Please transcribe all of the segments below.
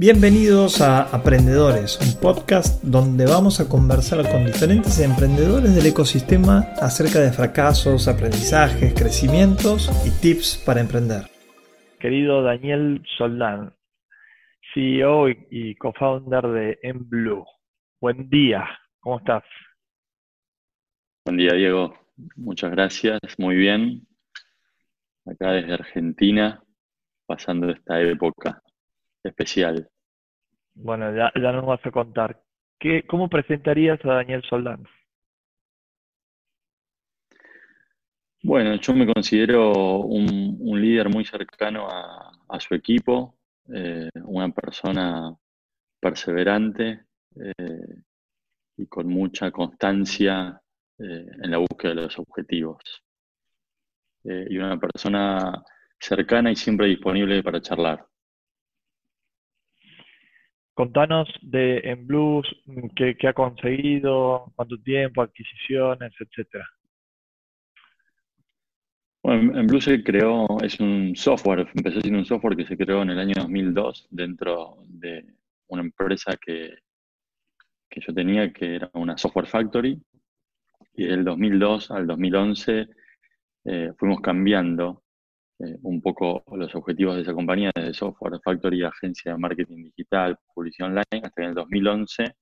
Bienvenidos a Aprendedores, un podcast donde vamos a conversar con diferentes emprendedores del ecosistema acerca de fracasos, aprendizajes, crecimientos y tips para emprender. Querido Daniel Soldán, CEO y co-founder de Enblue. Buen día, ¿cómo estás? Buen día, Diego. Muchas gracias, muy bien. Acá desde Argentina, pasando esta época especial. Bueno, ya, ya nos vas a contar. ¿Qué, ¿Cómo presentarías a Daniel Soldán? Bueno, yo me considero un, líder muy cercano a, su equipo, eh, una persona perseverante eh, y con mucha constancia eh, en la búsqueda de los objetivos. y una persona cercana y siempre disponible para charlar. Contanos de En Blues, qué, ha conseguido, cuánto tiempo, adquisiciones, etcétera. Bueno, en Blue se creó, es un software, empezó siendo un software que se creó en el año 2002 dentro de una empresa que, que yo tenía, que era una software factory, y del 2002 al 2011 eh, fuimos cambiando eh, un poco los objetivos de esa compañía, desde Software Factory, agencia de marketing digital, publicidad online, hasta que en el 2011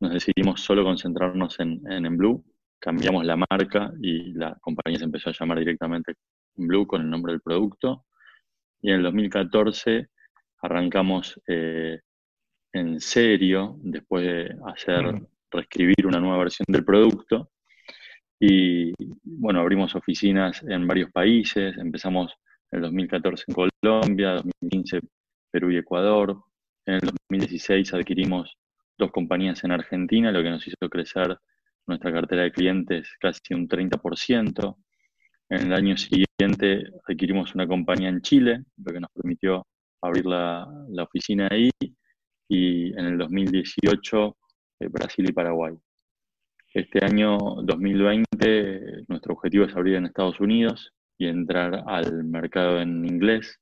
nos decidimos solo concentrarnos en, en, Blue, cambiamos la marca y la compañía se empezó a llamar directamente Blue con el nombre del producto. Y en el 2014 arrancamos eh, en serio, después de hacer, mm. reescribir una nueva versión del producto, y bueno, abrimos oficinas en varios países, empezamos en el 2014 en Colombia, 2015 Perú y Ecuador, en el 2016 adquirimos dos compañías en Argentina, lo que nos hizo crecer nuestra cartera de clientes casi un 30%. En el año siguiente adquirimos una compañía en Chile, lo que nos permitió abrir la, la oficina ahí, y en el 2018 eh, Brasil y Paraguay. Este año 2020 nuestro objetivo es abrir en Estados Unidos y entrar al mercado en inglés,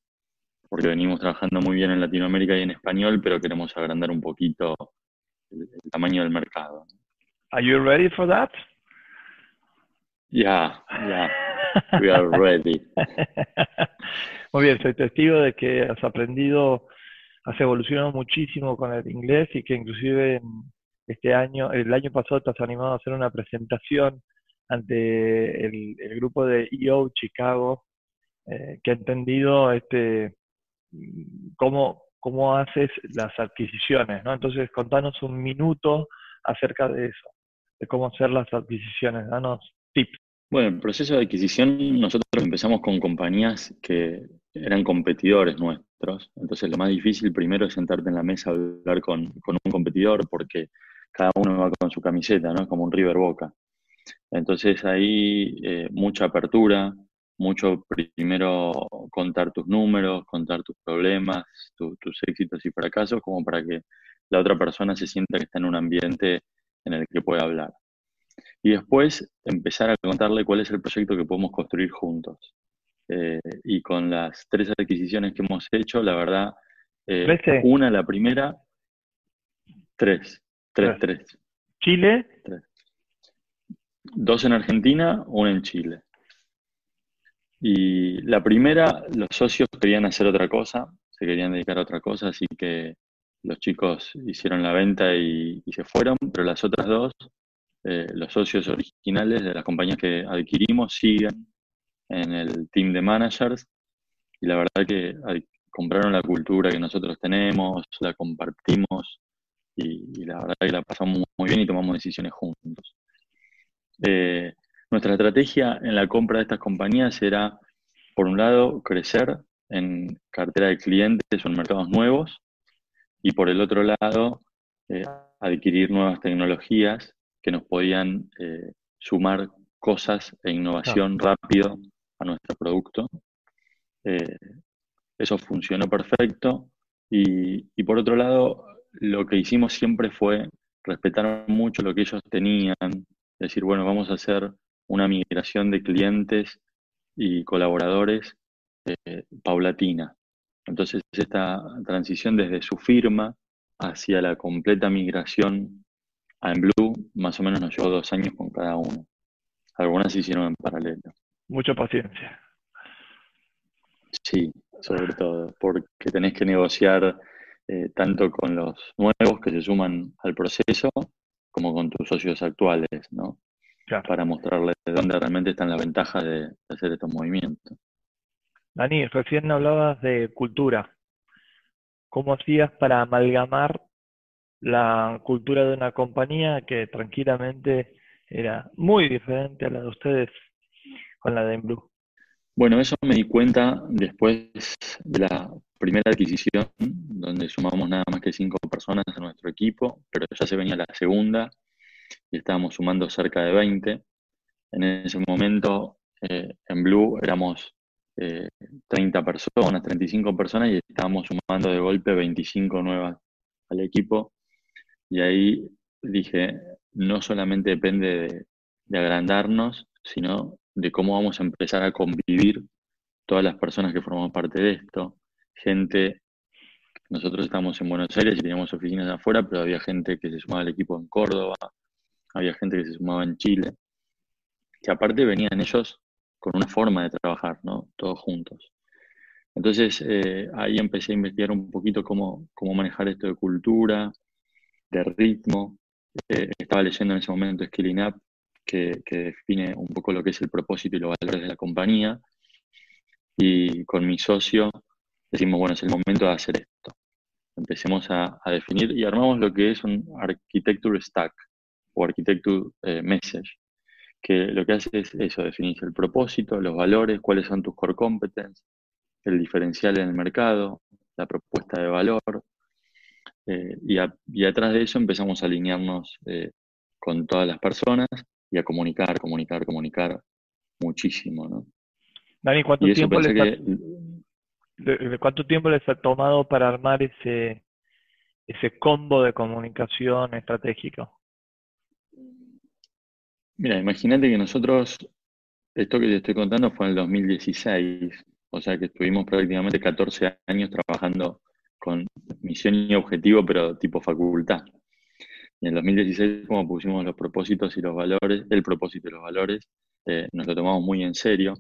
porque venimos trabajando muy bien en Latinoamérica y en español, pero queremos agrandar un poquito el, tamaño del mercado. Are you ready for that? Yeah, yeah. We are ready. Muy bien, soy testigo de que has aprendido, has evolucionado muchísimo con el inglés y que inclusive en, este año, el año pasado has animado a hacer una presentación ante el, grupo de EO Chicago, eh, que ha entendido este cómo, cómo haces las adquisiciones, ¿no? Entonces, contanos un minuto acerca de eso, de cómo hacer las adquisiciones, danos tips. Bueno, el proceso de adquisición, nosotros empezamos con compañías que eran competidores nuestros. Entonces, lo más difícil primero es sentarte en la mesa a hablar con, con un competidor, porque cada uno va con su camiseta, ¿no? Como un River Boca. Entonces ahí eh, mucha apertura, mucho primero contar tus números, contar tus problemas, tus éxitos y fracasos, como para que la otra persona se sienta que está en un ambiente en el que puede hablar. Y después empezar a contarle cuál es el proyecto que podemos construir juntos. Eh, y con las tres adquisiciones que hemos hecho, la verdad, eh, una, la primera, tres. Tres, tres. ¿Chile? Dos en Argentina, uno en Chile. Y la primera, los socios querían hacer otra cosa, se querían dedicar a otra cosa, así que los chicos hicieron la venta y, se fueron, pero las otras dos, eh, los socios originales de las compañías que adquirimos siguen en el team de managers y la verdad que compraron la cultura que nosotros tenemos, la compartimos y, la verdad que la pasamos muy bien y tomamos decisiones juntos. Eh, nuestra estrategia en la compra de estas compañías era, por un lado, crecer en cartera de clientes o en mercados nuevos y por el otro lado, eh, adquirir nuevas tecnologías que nos podían eh, sumar cosas e innovación rápido a nuestro producto. eso funcionó perfecto. Y, y, por otro lado, lo que hicimos siempre fue respetar mucho lo que ellos tenían, decir, bueno, vamos a hacer una migración de clientes y colaboradores eh, paulatina. Entonces, esta transición desde su firma hacia la completa migración a Blue, más o menos nos llevó dos años con cada uno. Algunas se hicieron en paralelo. Mucha paciencia. Sí, sobre todo, porque tenés que negociar eh, tanto con los nuevos que se suman al proceso como con tus socios actuales, ¿no? Para mostrarles dónde realmente están las ventajas de, hacer estos movimientos. Dani, recién hablabas de cultura. ¿Cómo hacías para amalgamar la cultura de una compañía que tranquilamente era muy diferente a la de ustedes con la de Blue? Bueno, eso me di cuenta después de la primera adquisición, donde sumamos nada más que cinco personas a nuestro equipo, pero ya se venía la segunda y estábamos sumando cerca de 20. En ese momento, eh, en Blue éramos 30 eh, personas, 35 personas y estábamos sumando de golpe 25 nuevas al equipo. Y ahí dije, no solamente depende de agrandarnos, sino de cómo vamos a empezar a convivir todas las personas que formamos parte de esto. Gente, nosotros estamos en Buenos Aires y teníamos oficinas afuera, pero había gente que se sumaba al equipo en Córdoba, había gente que se sumaba en Chile, que aparte venían ellos con una forma de trabajar, ¿no? Todos juntos. Entonces eh, ahí empecé a investigar un poquito cómo, cómo manejar esto de cultura, de ritmo. Eh, estaba leyendo en ese momento Skilling Up, que, define un poco lo que es el propósito y los valores de la compañía. Y con mi socio decimos, bueno, es el momento de hacer esto. Empecemos a, definir y armamos lo que es un architecture stack o architecture eh, message, que lo que hace es eso, definir el propósito, los valores, cuáles son tus core competence, el diferencial en el mercado, la propuesta de valor. Eh, y, atrás de eso empezamos a alinearnos eh, con todas las personas y a comunicar, comunicar, comunicar muchísimo, ¿no? Dani, ¿cuánto tiempo, les ha, ¿cuánto tiempo les ha tomado para armar ese, ese combo de comunicación estratégico? Mira, imagínate que nosotros, esto que te estoy contando fue en el 2016, o sea que estuvimos prácticamente 14 años trabajando con misión y objetivo, pero tipo facultad. Y en el 2016, como pusimos los propósitos y los valores, el propósito y los valores, eh, nos lo tomamos muy en serio.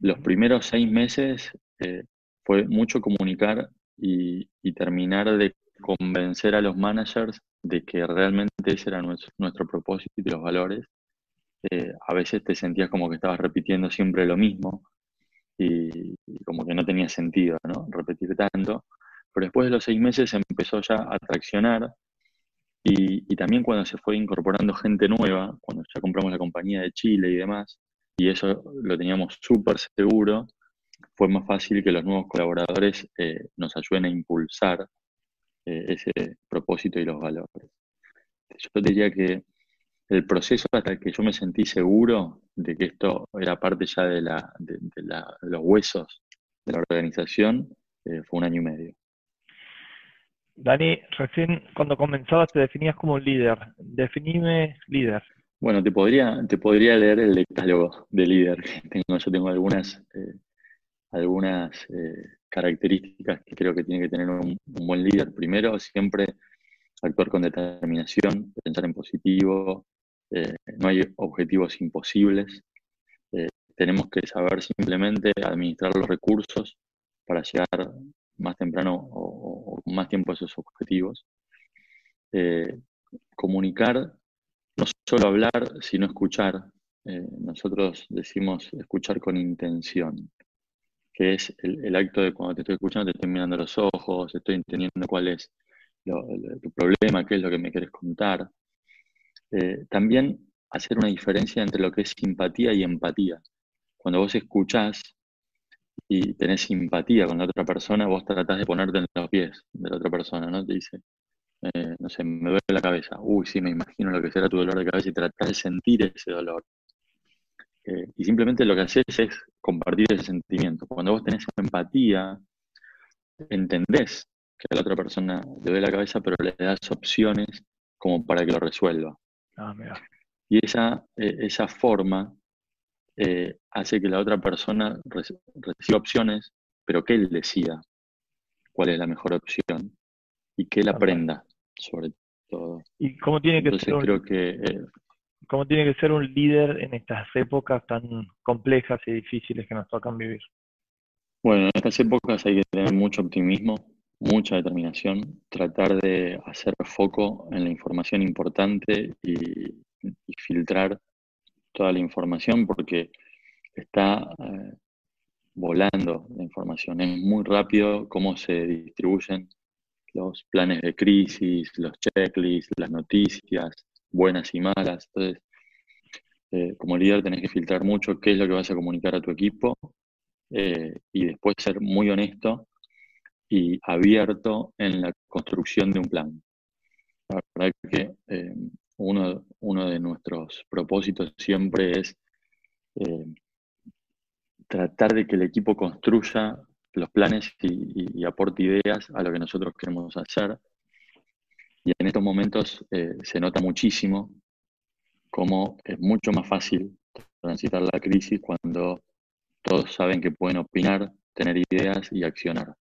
Los primeros seis meses eh, fue mucho comunicar y, terminar de convencer a los managers de que realmente ese era nuestro, propósito y los valores. Eh, a veces te sentías como que estabas repitiendo siempre lo mismo y, y, como que no tenía sentido ¿no? repetir tanto. Pero después de los seis meses empezó ya a traccionar y, también cuando se fue incorporando gente nueva, cuando ya compramos la compañía de Chile y demás, y eso lo teníamos súper seguro, fue más fácil que los nuevos colaboradores eh, nos ayuden a impulsar eh, ese propósito y los valores. Yo diría que el proceso hasta que yo me sentí seguro de que esto era parte ya de, la, de, los huesos de la organización eh, fue un año y medio. Dani, recién cuando comenzabas te definías como líder. Definime líder. Bueno, te podría, te podría leer el decálogo de líder. Tengo, yo tengo algunas, eh, algunas eh, características que creo que tiene que tener un, buen líder. Primero, siempre actuar con determinación, pensar en positivo. Eh, no hay objetivos imposibles. tenemos que saber simplemente administrar los recursos para llegar más temprano o, con más tiempo esos objetivos. Eh, comunicar, no solo hablar, sino escuchar. Eh, nosotros decimos escuchar con intención, que es el, acto de cuando te estoy escuchando, te estoy mirando los ojos, estoy entendiendo cuál es tu problema, qué es lo que me quieres contar. Eh, también hacer una diferencia entre lo que es simpatía y empatía. Cuando vos escuchás, y tenés simpatía con la otra persona, vos tratás de ponerte en los pies de la otra persona, ¿no? Te dice, eh, no sé, me duele la cabeza. Uy, sí, me imagino lo que será tu dolor de cabeza y tratás de sentir ese dolor. Eh, y simplemente lo que haces es compartir ese sentimiento. Cuando vos tenés empatía, entendés que a la otra persona le duele la cabeza, pero le das opciones como para que lo resuelva. Ah, y esa, eh, esa forma eh, hace que la otra persona reciba opciones, pero que él decida. cuál es la mejor opción y que él aprenda, sobre todo. ¿Y cómo tiene que ser un, creo que, eh, cómo tiene que ser un líder en estas épocas tan complejas y difíciles que nos tocan vivir? Bueno, en estas épocas hay que tener mucho optimismo, mucha determinación, tratar de hacer foco en la información importante y, filtrar toda la información porque está eh, volando la información. Es muy rápido cómo se distribuyen los planes de crisis, los checklists, las noticias, buenas y malas. Entonces, eh, como líder tenés que filtrar mucho qué es lo que vas a comunicar a tu equipo eh, y después ser muy honesto y abierto en la construcción de un plan. La verdad que uno, de nuestros propósitos siempre es tratar de que el equipo construya los planes y, aporte ideas a lo que nosotros queremos hacer. Y en estos momentos eh, se nota muchísimo cómo es mucho más fácil transitar la crisis cuando todos saben que pueden opinar, tener ideas y accionar.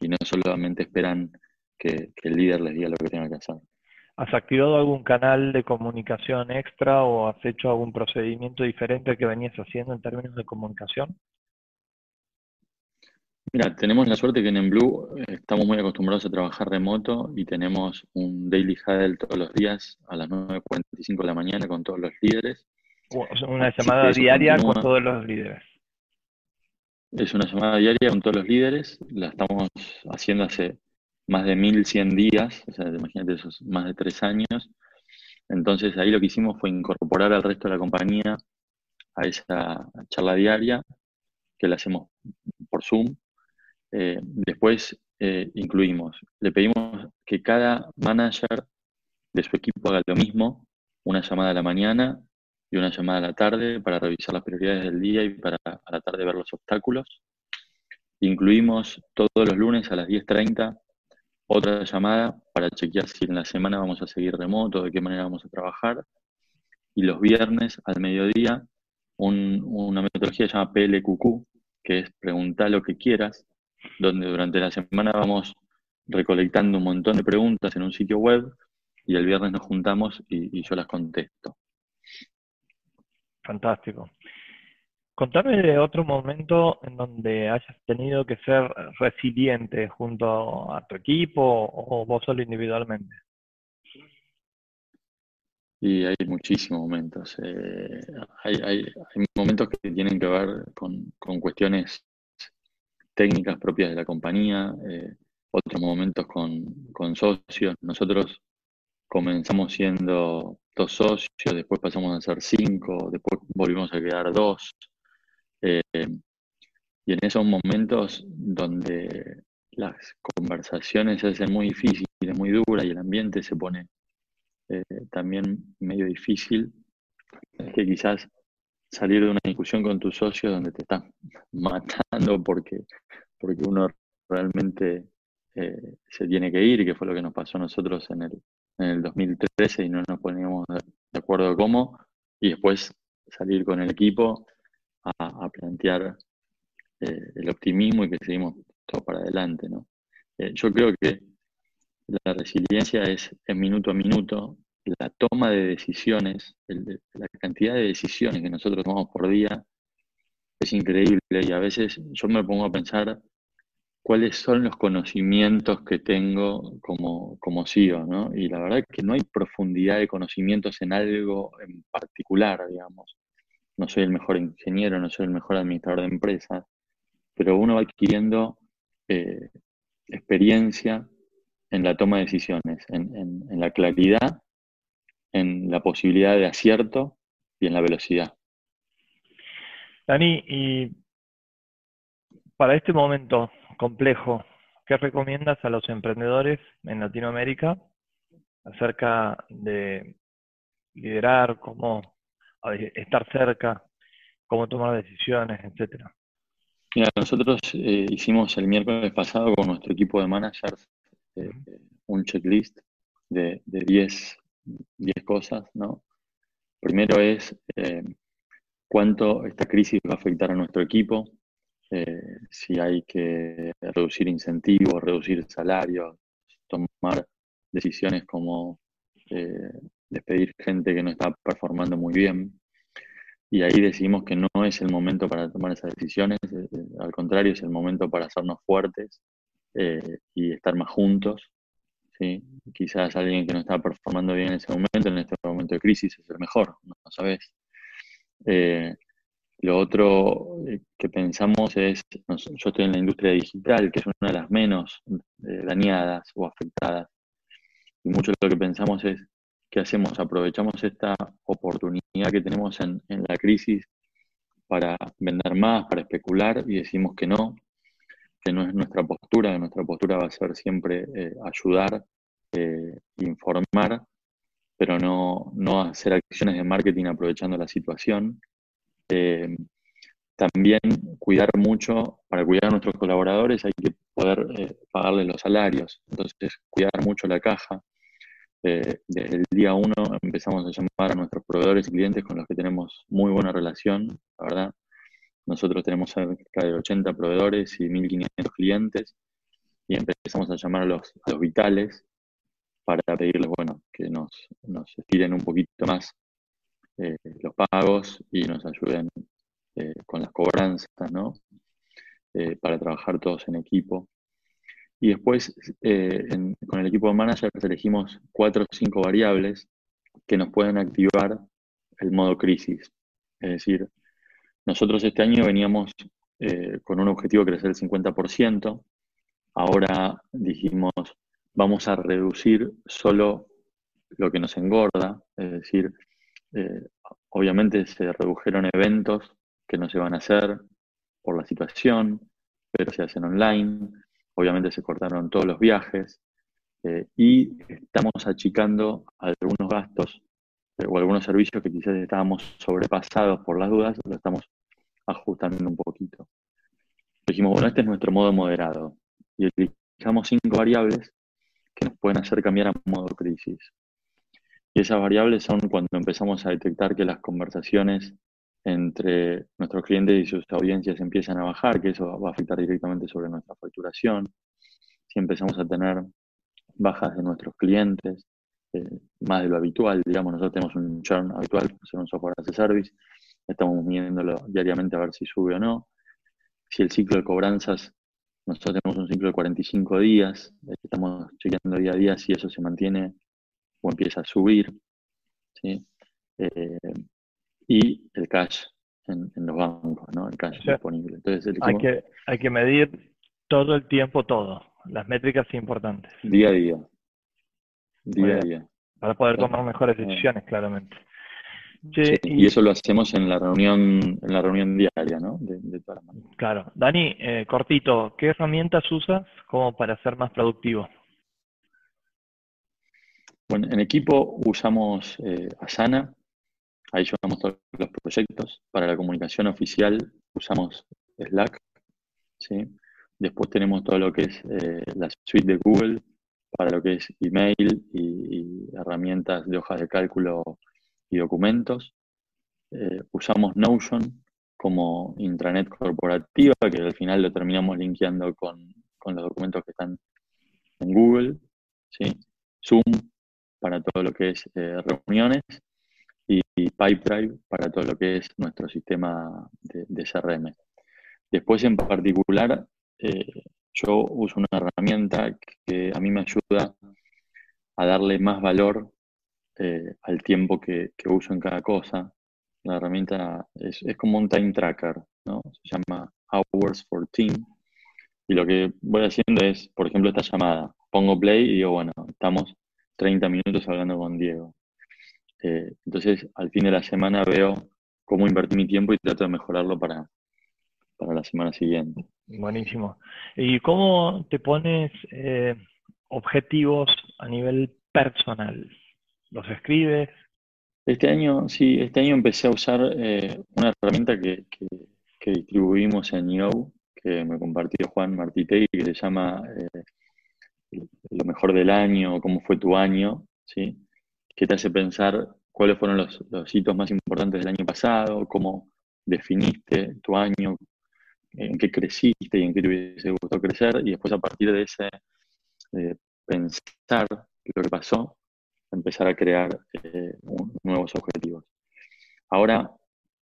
Y no solamente esperan que, que el líder les diga lo que tengan que hacer. ¿Has activado algún canal de comunicación extra o has hecho algún procedimiento diferente que venías haciendo en términos de comunicación? Mira, tenemos la suerte que en Blue estamos muy acostumbrados a trabajar remoto y tenemos un daily huddle todos los días a las 9.45 de la mañana con todos los líderes. Una llamada diaria con todos los líderes. Es una llamada diaria con todos los líderes, la estamos haciendo hace más de 1100 días, o sea, imagínate esos más de tres años. Entonces ahí lo que hicimos fue incorporar al resto de la compañía a esa charla diaria que la hacemos por Zoom eh, después eh, incluimos, le pedimos que cada manager de su equipo haga lo mismo, una llamada a la mañana y una llamada a la tarde para revisar las prioridades del día y para a la tarde ver los obstáculos. Incluimos todos los lunes a las 10.30 otra llamada para chequear si en la semana vamos a seguir remoto, de qué manera vamos a trabajar. Y los viernes al mediodía una metodología que se llama PLQQ, que es preguntar lo que quieras, donde durante la semana vamos recolectando un montón de preguntas en un sitio web y el viernes nos juntamos y, yo las contesto. Fantástico. Contame de otro momento en donde hayas tenido que ser resiliente junto a tu equipo o vos solo individualmente. Y hay muchísimos momentos. Eh, hay, momentos que tienen que ver con, cuestiones técnicas propias de la compañía, eh, otros momentos con, socios. Nosotros comenzamos siendo dos socios, después pasamos a ser cinco, después volvimos a quedar dos. Eh, y en esos momentos donde las conversaciones se hacen muy difíciles, muy duras y el ambiente se pone eh, también medio difícil, es que quizás salir de una discusión con tu socio donde te están matando porque, porque uno realmente eh, se tiene que ir, que fue lo que nos pasó a nosotros en el, en el 2013 y no nos poníamos de acuerdo cómo, y después salir con el equipo a, plantear eh, el optimismo y que seguimos todo para adelante. ¿no? Eh, yo creo que la resiliencia es en minuto a minuto, la toma de decisiones, la cantidad de decisiones que nosotros tomamos por día es increíble y a veces yo me pongo a pensar cuáles son los conocimientos que tengo como, como CEO, ¿no? Y la verdad es que no hay profundidad de conocimientos en algo en particular, digamos. No soy el mejor ingeniero, no soy el mejor administrador de empresas, pero uno va adquiriendo eh, experiencia en la toma de decisiones, en la claridad en la posibilidad de acierto y en la velocidad. Dani, y para este momento complejo, ¿qué recomiendas a los emprendedores en Latinoamérica acerca de liderar, cómo estar cerca, cómo tomar decisiones, etcétera? Mira, nosotros eh, hicimos el miércoles pasado con nuestro equipo de managers eh, un checklist de 10 10 cosas, ¿no? Primero es eh, cuánto esta crisis va a afectar a nuestro equipo, eh, si hay que reducir incentivos, reducir salarios, tomar decisiones como eh, despedir gente que no está performando muy bien. Y ahí decidimos que no es el momento para tomar esas decisiones, eh, eh, al contrario, es el momento para hacernos fuertes y estar más juntos. ¿sí? Quizás alguien que no está performando bien en ese momento, en este momento de crisis, es el mejor, no, sabes. lo otro que pensamos es, yo estoy en la industria digital, que es una de las menos dañadas o afectadas y mucho de lo que pensamos es, ¿qué hacemos? Aprovechamos esta oportunidad que tenemos en, la crisis para vender más, para especular y decimos que no, que no es nuestra postura, que nuestra postura va a ser siempre eh, ayudar, eh, informar, pero no, no, hacer acciones de marketing aprovechando la situación. Eh, también cuidar mucho, para cuidar a nuestros colaboradores hay que poder pagarles los salarios, entonces cuidar mucho la caja, desde el día uno empezamos a llamar a nuestros proveedores y clientes con los que tenemos muy buena relación, la verdad. Nosotros tenemos cerca de 80 proveedores y 1.500 clientes y empezamos a llamar a los, vitales para pedirles, bueno, que nos, nos estiren un poquito más eh, los pagos y nos ayuden eh, con las cobranzas, ¿no? Eh, para trabajar todos en equipo. Y después, eh, con el equipo de managers elegimos cuatro o cinco variables que nos pueden activar el modo crisis. Es decir, nosotros este año veníamos eh, con un objetivo de crecer el 50%. Ahora dijimos, vamos a reducir solo lo que nos engorda. Es decir, eh, obviamente se redujeron eventos que no se van a hacer por la situación, pero se hacen online obviamente se cortaron todos los viajes eh, y estamos achicando algunos gastos eh, o algunos servicios que quizás estábamos sobrepasados por las dudas, lo estamos ajustando un poquito. Dijimos, bueno, este es nuestro modo moderado y utilizamos cinco variables que nos pueden hacer cambiar a modo crisis. Y esas variables son cuando empezamos a detectar que las conversaciones entre nuestros clientes y sus audiencias empiezan a bajar, que eso va a afectar directamente sobre nuestra facturación. Si empezamos a tener bajas de nuestros clientes, eh, más de lo habitual, digamos, nosotros tenemos un churn habitual, ser un software as a service, estamos midiéndolo diariamente a ver si sube o no. Si el ciclo de cobranzas, nosotros tenemos un ciclo de 45 días, estamos chequeando día a día si eso se mantiene o empieza a subir. ¿sí? Eh, y el cash en, los bancos, ¿no? El cash disponible. Entonces, hay, que, hay que medir todo el tiempo todo, las métricas importantes. Día a día. Día a día. Para poder tomar mejores decisiones, claramente. y, eso lo hacemos en la reunión, en la reunión diaria, ¿no? De, de todas Claro. Dani, eh, cortito, ¿qué herramientas usas como para ser más productivo? Bueno, en equipo usamos eh, Asana, Ahí llevamos todos los proyectos. Para la comunicación oficial usamos Slack. ¿sí? Después tenemos todo lo que es eh, la suite de Google para lo que es email y, herramientas de hojas de cálculo y documentos. Eh, usamos Notion como intranet corporativa, que al final lo terminamos linkeando con, los documentos que están en Google. ¿sí? Zoom para todo lo que es eh, reuniones y Pipedrive para todo lo que es nuestro sistema de, CRM. Después, en particular, eh, yo uso una herramienta que a mí me ayuda a darle más valor eh, al tiempo que, uso en cada cosa. La herramienta es, como un time tracker. Se llama Hours for Team. Y lo que voy haciendo es, por ejemplo, esta llamada. Pongo play y digo, bueno, estamos 30 minutos hablando con Diego. Eh, entonces, al fin de la semana veo cómo invertí mi tiempo y trato de mejorarlo para, para la semana siguiente. Buenísimo. ¿Y cómo te pones eh, objetivos a nivel personal? ¿Los escribes? Este año, sí, este año empecé a usar eh, una herramienta que, distribuimos en Yo, que me compartió Juan Martitei, que se llama Lo mejor del año, cómo fue tu año, ¿sí? Que te hace pensar cuáles fueron los, hitos más importantes del año pasado, cómo definiste tu año, en qué creciste y en qué te hubiese gustado crecer, y después a partir de ese eh, pensar lo que pasó, empezar a crear eh, nuevos objetivos. Ahora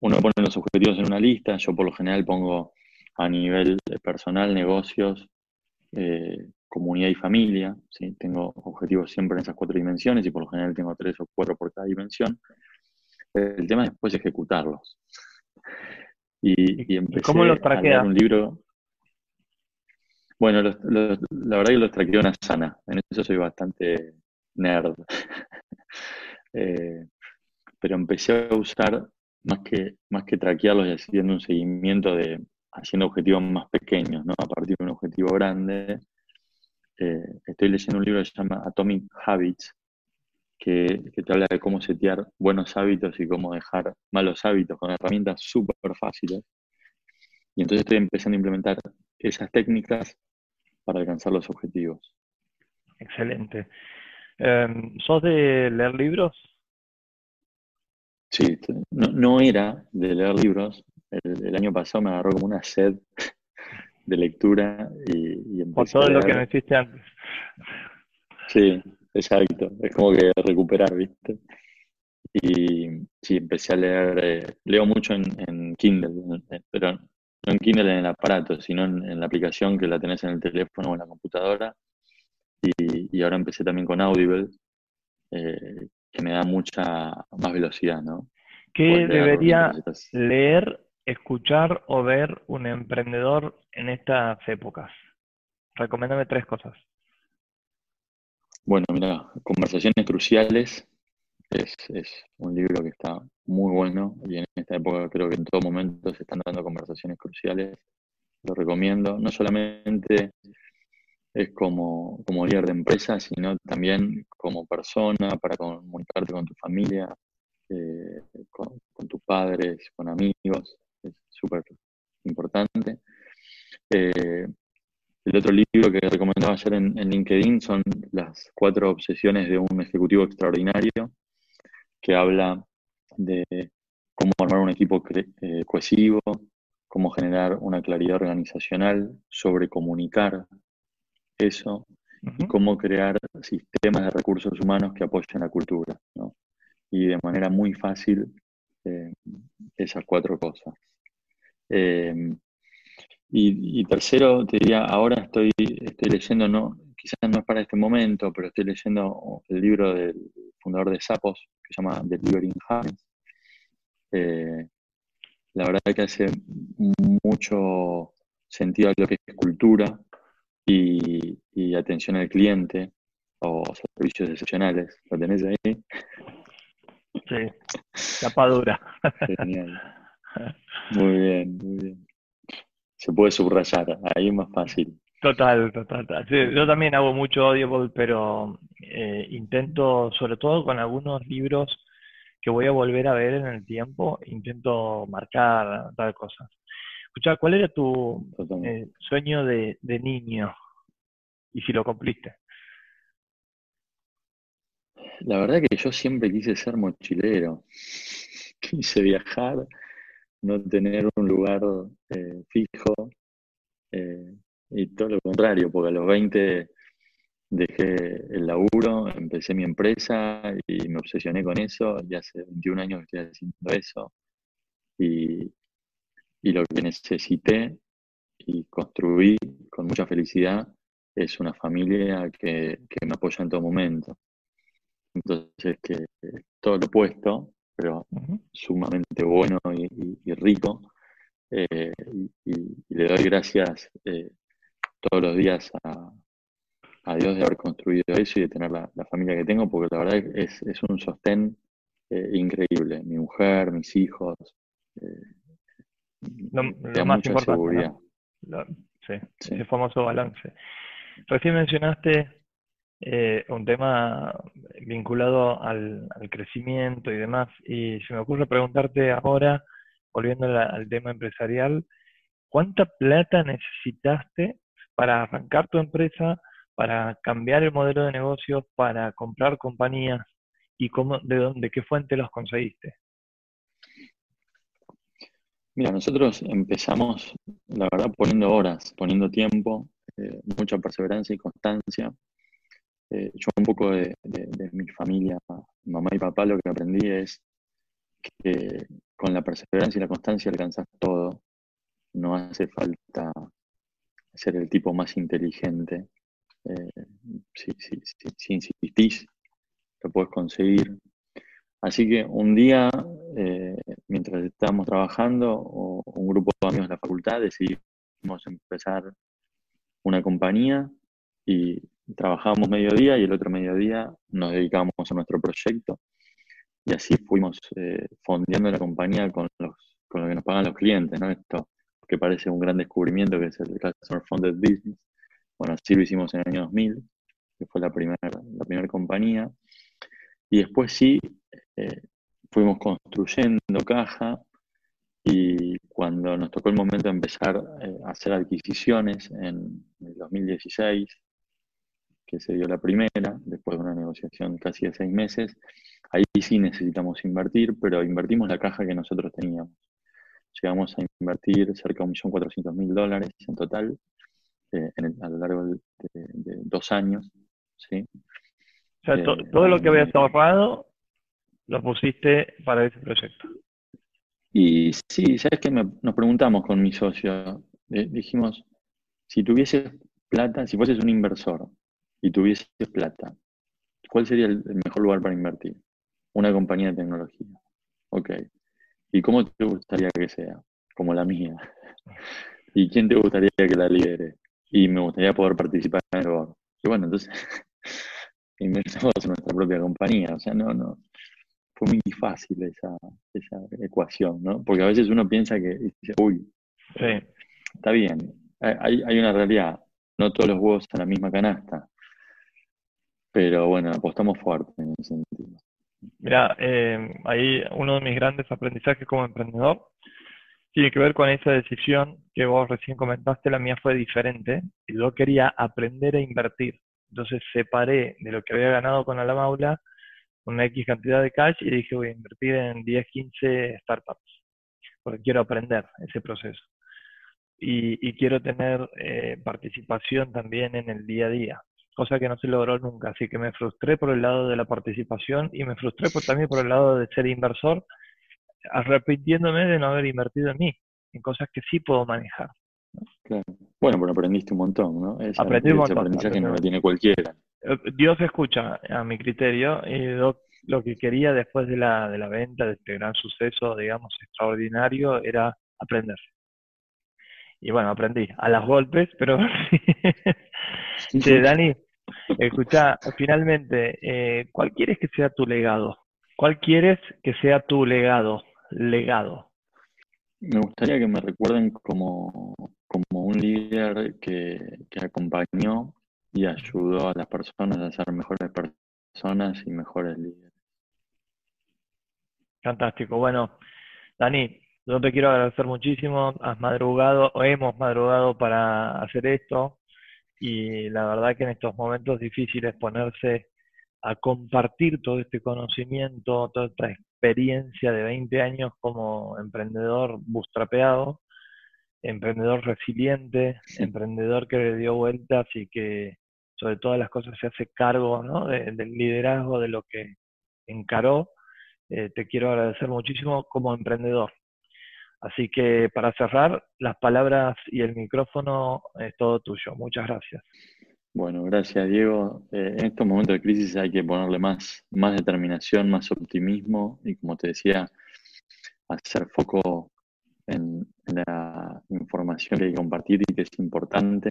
uno pone los objetivos en una lista, yo por lo general pongo a nivel personal, negocios, eh, comunidad y familia. ¿sí? Tengo objetivos siempre en esas cuatro dimensiones y por lo general tengo tres o cuatro por cada dimensión. El tema es después ejecutarlos. Y, empecé ¿Cómo los a leer un libro. Bueno, la verdad que los traqueo una sana. En eso soy bastante nerd. Eh, pero empecé a usar, más que, más que traquearlos y haciendo un seguimiento de haciendo objetivos más pequeños, ¿no? A partir de un objetivo grande. Eh, estoy leyendo un libro que se llama Atomic Habits, que, te habla de cómo setear buenos hábitos y cómo dejar malos hábitos con herramientas súper fáciles. Y entonces estoy empezando a implementar esas técnicas para alcanzar los objetivos. Excelente. Em, ¿Sos de leer libros? Sí, no, era de leer libros. El, año pasado me agarró como una sed de lectura y, y Por todo lo que no hiciste antes. Sí, Exacto, es como que recuperar, ¿viste? Y sí, empecé a leer, eh, leo mucho en, Kindle, pero no en Kindle en el aparato, sino en, la aplicación que la tenés en el teléfono o en la computadora. Y, ahora empecé también con Audible, eh, que me da mucha más velocidad, ¿no? ¿Qué debería leer, escuchar o ver un emprendedor en estas épocas? Recomiéndame tres cosas. Bueno, mira, Conversaciones Cruciales es, un libro que está muy bueno y en esta época creo que en todo momento se están dando conversaciones cruciales. Lo recomiendo. No solamente es como, líder de empresa, sino también como persona para comunicarte con tu familia, eh, con, tus padres, con amigos. Es súper importante. Eh, el otro libro que recomendaba ayer en, LinkedIn son Las cuatro obsesiones de un ejecutivo extraordinario, que habla de cómo armar un equipo eh, cohesivo, cómo generar una claridad organizacional, sobre comunicar eso, y cómo crear sistemas de recursos humanos que apoyen la cultura. Y de manera muy fácil eh, esas cuatro cosas. Eh, y, tercero, te diría, ahora estoy, estoy leyendo, no, quizás no es para este momento, pero estoy leyendo el libro del fundador de Sapos, que se llama Delivering Hands. Eh, la verdad es que hace mucho sentido a lo que es cultura y, atención al cliente o servicios excepcionales. ¿Lo tenés ahí? Sí, tapadura. Genial. Muy bien, muy bien se puede subrayar, ahí es más fácil. Total, total. yo también hago mucho audible, pero eh, intento, sobre todo con algunos libros que voy a volver a ver en el tiempo, intento marcar tal cosa. Escucha, ¿cuál era tu eh, sueño de, de niño? Y si lo cumpliste. La verdad que yo siempre quise ser mochilero. Quise viajar no tener un lugar eh, fijo eh, y todo lo contrario, porque a los 20 dejé el laburo, empecé mi empresa y me obsesioné con eso y hace 21 años estoy haciendo eso y, lo que necesité y construí con mucha felicidad es una familia que, que me apoya en todo momento. Entonces, que todo lo opuesto, pero sumamente bueno y, rico. Eh, y, le doy gracias eh, todos los días a, Dios de haber construido eso y de tener la, familia que tengo, porque la verdad es, es un sostén eh, increíble. Mi mujer, mis hijos. lo, más importante. sí, ese famoso balance. Recién mencionaste un tema vinculado al, crecimiento y demás. Y se me ocurre preguntarte ahora, volviendo al tema empresarial, ¿cuánta plata necesitaste para arrancar tu empresa, para cambiar el modelo de negocio, para comprar compañías y cómo, de dónde, qué fuente los conseguiste? Mira, nosotros empezamos, la verdad, poniendo horas, poniendo tiempo, eh, mucha perseverancia y constancia. Eh, yo un poco de, mi familia, mamá y papá, lo que aprendí es que con la perseverancia y la constancia alcanzas todo. No hace falta ser el tipo más inteligente. Eh, si, si, insistís, lo puedes conseguir. Así que un día, eh, mientras estábamos trabajando, un grupo de amigos de la facultad decidimos empezar una compañía y trabajábamos mediodía y el otro mediodía nos dedicábamos a nuestro proyecto. Y así fuimos eh, fondeando la compañía con, los, con lo que nos pagan los clientes, ¿no? Esto que parece un gran descubrimiento, que es el Customer Funded Business. Bueno, así lo hicimos en el año 2000, que fue la primera la primera compañía. Y después sí, eh, fuimos construyendo caja y cuando nos tocó el momento de empezar eh, a hacer adquisiciones en el 2016, que se dio la primera, después de una negociación casi de seis meses, ahí sí necesitamos invertir, pero invertimos la caja que nosotros teníamos. Llegamos a invertir cerca de 1.400.000 dólares en total eh, a lo largo de, dos años. ¿sí? O sea, todo lo que habías ahorrado lo pusiste para ese proyecto. Y sí, ¿sabes qué? Nos preguntamos con mi socio, dijimos, si tuvieses plata, si fueses un inversor y tuvieses plata, ¿cuál sería el mejor lugar para invertir? Una compañía de tecnología. Ok. ¿Y cómo te gustaría que sea? Como la mía. ¿Y quién te gustaría que la lidere? Y me gustaría poder participar en el board. Y bueno, entonces invertimos en nuestra propia compañía. O sea, no, no. Fue muy fácil esa, esa ecuación, ¿no? Porque a veces uno piensa que, dice, uy, está bien. Hay, hay una realidad. No todos los huevos en la misma canasta. Pero bueno, apostamos fuerte en ese sentido. Mira, eh, ahí uno de mis grandes aprendizajes como emprendedor tiene que ver con esa decisión que vos recién comentaste, la mía fue diferente. Yo quería aprender a invertir. Entonces separé de lo que había ganado con la maula una X cantidad de cash y dije voy a invertir en 10, 15 startups, porque quiero aprender ese proceso. Y, quiero tener eh, participación también en el día a día cosa que no se logró nunca. Así que me frustré por el lado de la participación y me frustré por, también por el lado de ser inversor, arrepintiéndome de no haber invertido en mí, en cosas que sí puedo manejar. Bueno, pero aprendiste un montón, ¿no? Aprendí un montón. aprendizaje no lo tiene cualquiera. Eh, Dios escucha a mi criterio y lo, que quería después de la, de la venta, de este gran suceso, digamos, extraordinario, era aprender. Y bueno, aprendí a las golpes, pero sí, Dani, escucha, finalmente, eh, ¿cuál quieres que sea tu legado? ¿Cuál quieres que sea tu legado? Legado. Me gustaría que me recuerden como, como un líder que, que acompañó y ayudó a las personas a ser mejores personas y mejores líderes. Fantástico. Bueno, Dani, yo te quiero agradecer muchísimo. Has madrugado, o hemos madrugado para hacer esto. Y la verdad que en estos momentos difíciles ponerse a compartir todo este conocimiento, toda esta experiencia de 20 años como emprendedor bustrapeado, emprendedor resiliente, emprendedor que le dio vueltas y que sobre todas las cosas se hace cargo ¿no? del liderazgo de lo que encaró. Eh, te quiero agradecer muchísimo como emprendedor. Así que para cerrar, las palabras y el micrófono es todo tuyo. Muchas gracias. Bueno, gracias Diego. Eh, en estos momentos de crisis hay que ponerle más, más determinación, más optimismo y como te decía, hacer foco en, la información que hay que compartir y que es importante.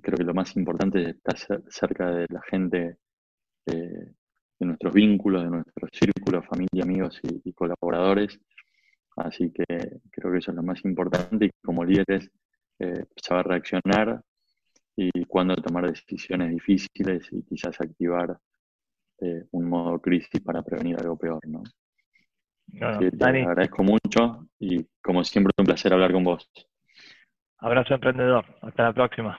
Creo que lo más importante es estar cerca de la gente, eh, de nuestros vínculos, de nuestros círculos, familia, amigos y colaboradores Así que creo que eso es lo más importante y como líderes eh, saber reaccionar y cuándo tomar decisiones difíciles y quizás activar eh, un modo crisis para prevenir algo peor, ¿no? te agradezco mucho y como siempre un placer hablar con vos. Abrazo emprendedor, hasta la próxima.